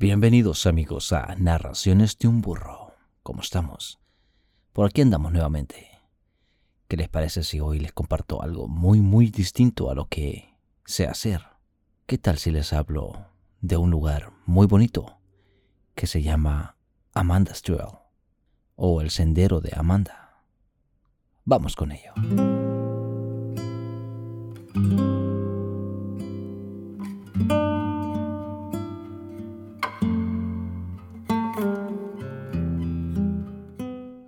Bienvenidos amigos a Narraciones de un Burro. ¿Cómo estamos? Por aquí andamos nuevamente. ¿Qué les parece si hoy les comparto algo muy muy distinto a lo que sé hacer? ¿Qué tal si les hablo de un lugar muy bonito que se llama Amanda's Trail o el Sendero de Amanda? Vamos con ello.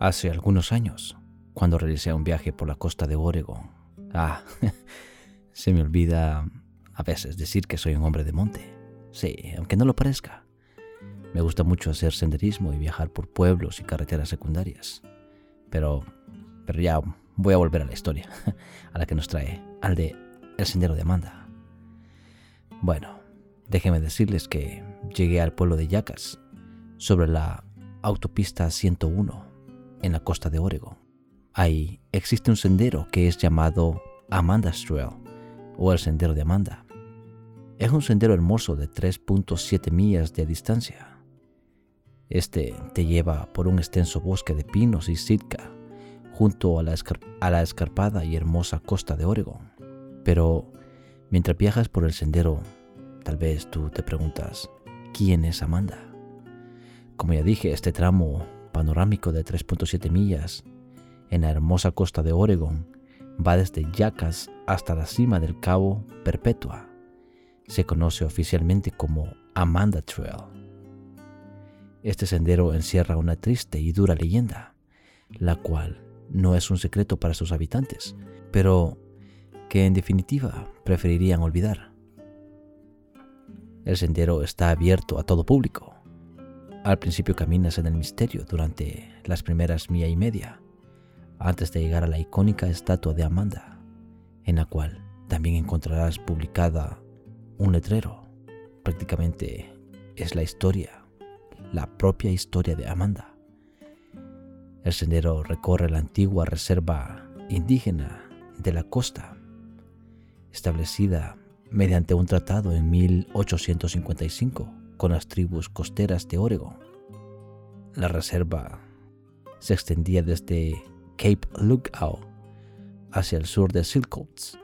Hace algunos años, cuando realicé un viaje por la costa de Oregon, ah, se me olvida a veces decir que soy un hombre de monte. Sí, aunque no lo parezca. Me gusta mucho hacer senderismo y viajar por pueblos y carreteras secundarias. Pero, pero ya voy a volver a la historia, a la que nos trae, al de El Sendero de Amanda. Bueno, déjenme decirles que llegué al pueblo de Yacas, sobre la autopista 101 en la costa de Oregon. Ahí existe un sendero que es llamado Amanda's Trail o el Sendero de Amanda. Es un sendero hermoso de 3.7 millas de distancia. Este te lleva por un extenso bosque de pinos y sitka junto a la, escarpada y hermosa costa de Oregon. Pero mientras viajas por el sendero, tal vez tú te preguntas, ¿quién es Amanda? Como ya dije, este tramo panorámico de 3.7 millas en la hermosa costa de Oregon va desde Yacas hasta la cima del Cabo Perpetua. Se conoce oficialmente como Amanda Trail. Este sendero encierra una triste y dura leyenda, la cual no es un secreto para sus habitantes, pero que en definitiva preferirían olvidar. El sendero está abierto a todo público, al principio caminas en el misterio durante las primeras milla y media, antes de llegar a la icónica estatua de Amanda, en la cual también encontrarás publicada un letrero. Prácticamente es la historia, la propia historia de Amanda. El sendero recorre la antigua reserva indígena de la costa, establecida mediante un tratado en 1855 con las tribus costeras de Oregon. La reserva se extendía desde Cape Lookout hacia el sur de Silcoats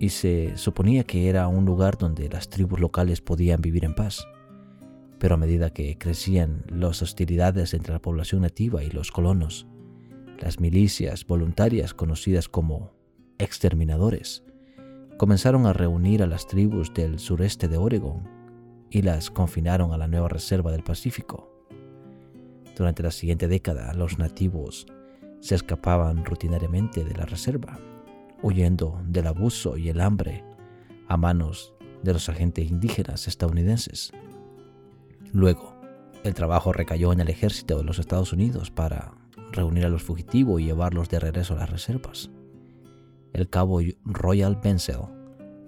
y se suponía que era un lugar donde las tribus locales podían vivir en paz. Pero a medida que crecían las hostilidades entre la población nativa y los colonos, las milicias voluntarias conocidas como exterminadores comenzaron a reunir a las tribus del sureste de Oregon y las confinaron a la nueva reserva del Pacífico. Durante la siguiente década, los nativos se escapaban rutinariamente de la reserva, huyendo del abuso y el hambre a manos de los agentes indígenas estadounidenses. Luego, el trabajo recayó en el ejército de los Estados Unidos para reunir a los fugitivos y llevarlos de regreso a las reservas. El cabo Royal Benzel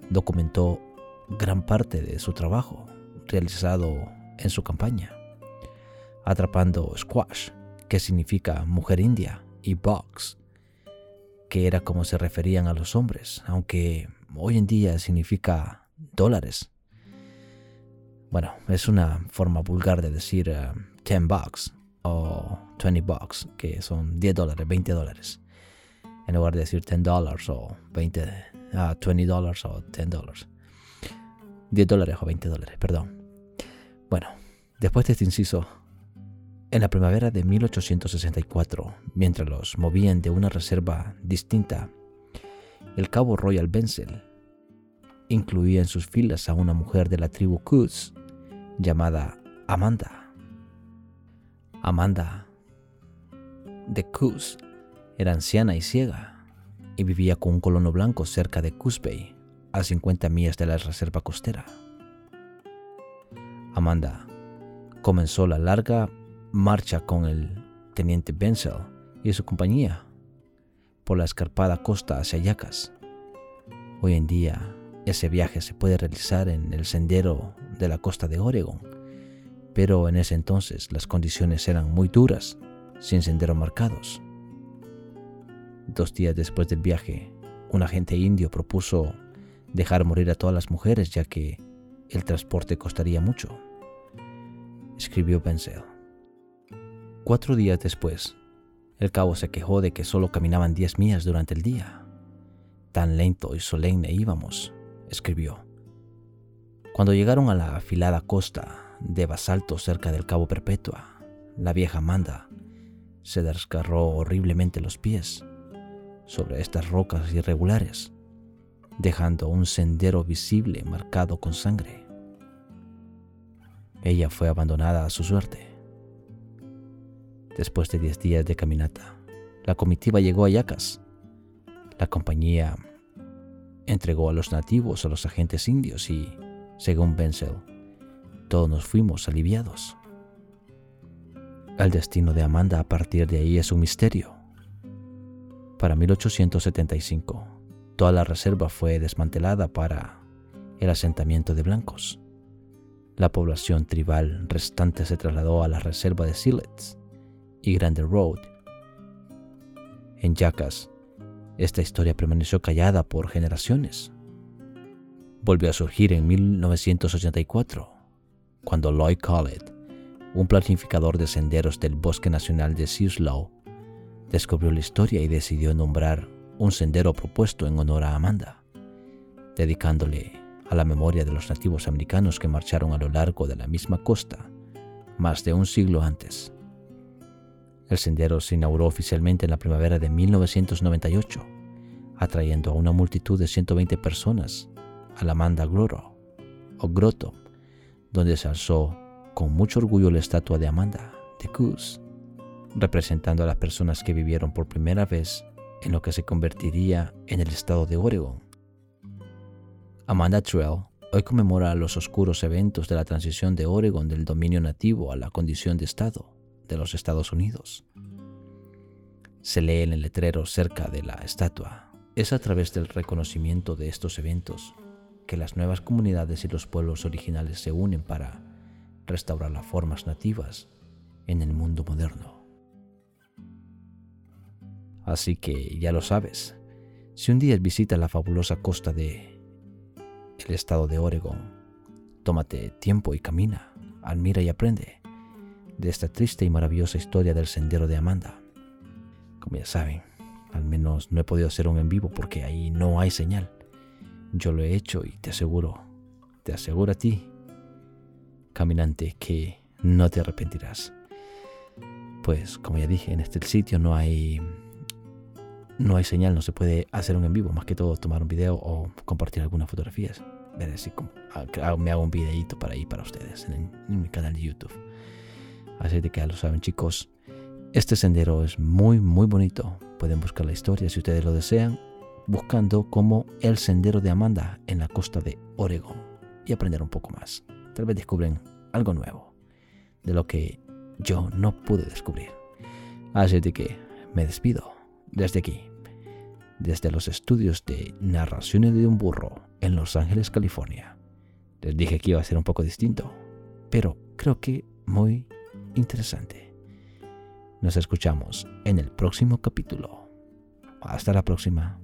documentó gran parte de su trabajo realizado en su campaña, atrapando squash, que significa mujer india, y box, que era como se referían a los hombres, aunque hoy en día significa dólares. Bueno, es una forma vulgar de decir 10 uh, bucks o 20 bucks, que son 10 dólares, 20 dólares. En lugar de decir 10 dólares o 20, 20 dólares o 10 dólares. 10 dólares o 20 dólares, perdón. Bueno, después de este inciso, en la primavera de 1864, mientras los movían de una reserva distinta, el cabo Royal Benzel incluía en sus filas a una mujer de la tribu Coots llamada Amanda. Amanda de Coos era anciana y ciega y vivía con un colono blanco cerca de Coos Bay, a 50 millas de la reserva costera. Amanda comenzó la larga marcha con el teniente Benzel y su compañía por la escarpada costa hacia Yacas. Hoy en día ese viaje se puede realizar en el sendero de la costa de Oregon, pero en ese entonces las condiciones eran muy duras, sin senderos marcados. Dos días después del viaje, un agente indio propuso dejar morir a todas las mujeres ya que el transporte costaría mucho. Escribió Benzel. Cuatro días después, el cabo se quejó de que solo caminaban diez millas durante el día. Tan lento y solemne íbamos, escribió. Cuando llegaron a la afilada costa de basalto cerca del Cabo Perpetua, la vieja Amanda se desgarró horriblemente los pies sobre estas rocas irregulares, dejando un sendero visible marcado con sangre. Ella fue abandonada a su suerte. Después de diez días de caminata, la comitiva llegó a Yacas. La compañía entregó a los nativos a los agentes indios y según Benzel, todos nos fuimos aliviados. El destino de Amanda a partir de ahí es un misterio. Para 1875, toda la reserva fue desmantelada para el asentamiento de blancos. La población tribal restante se trasladó a la reserva de Silets y Grande Road. En Yacas, esta historia permaneció callada por generaciones volvió a surgir en 1984, cuando Lloyd Collett, un planificador de senderos del Bosque Nacional de Sirslow, descubrió la historia y decidió nombrar un sendero propuesto en honor a Amanda, dedicándole a la memoria de los nativos americanos que marcharon a lo largo de la misma costa más de un siglo antes. El sendero se inauguró oficialmente en la primavera de 1998, atrayendo a una multitud de 120 personas a la Manda Grotto, o Grotto, donde se alzó con mucho orgullo la estatua de Amanda, de Goose, representando a las personas que vivieron por primera vez en lo que se convertiría en el estado de Oregon. Amanda Trail hoy conmemora los oscuros eventos de la transición de Oregon del dominio nativo a la condición de estado de los Estados Unidos. Se lee en el letrero cerca de la estatua. Es a través del reconocimiento de estos eventos que las nuevas comunidades y los pueblos originales se unen para restaurar las formas nativas en el mundo moderno. Así que ya lo sabes, si un día visitas la fabulosa costa de el estado de Oregon, tómate tiempo y camina, admira y aprende de esta triste y maravillosa historia del sendero de Amanda. Como ya saben, al menos no he podido hacer un en vivo porque ahí no hay señal. Yo lo he hecho y te aseguro, te aseguro a ti, caminante, que no te arrepentirás. Pues como ya dije, en este sitio no hay no hay señal, no se puede hacer un en vivo, más que todo tomar un video o compartir algunas fotografías. Ver si me hago un videito para ir para ustedes en, en mi canal de YouTube. Así de que ya lo saben chicos, este sendero es muy muy bonito. Pueden buscar la historia si ustedes lo desean buscando como el sendero de Amanda en la costa de Oregón y aprender un poco más. Tal vez descubren algo nuevo de lo que yo no pude descubrir. Así de que me despido desde aquí, desde los estudios de Narraciones de un burro en Los Ángeles, California. Les dije que iba a ser un poco distinto, pero creo que muy interesante. Nos escuchamos en el próximo capítulo. Hasta la próxima.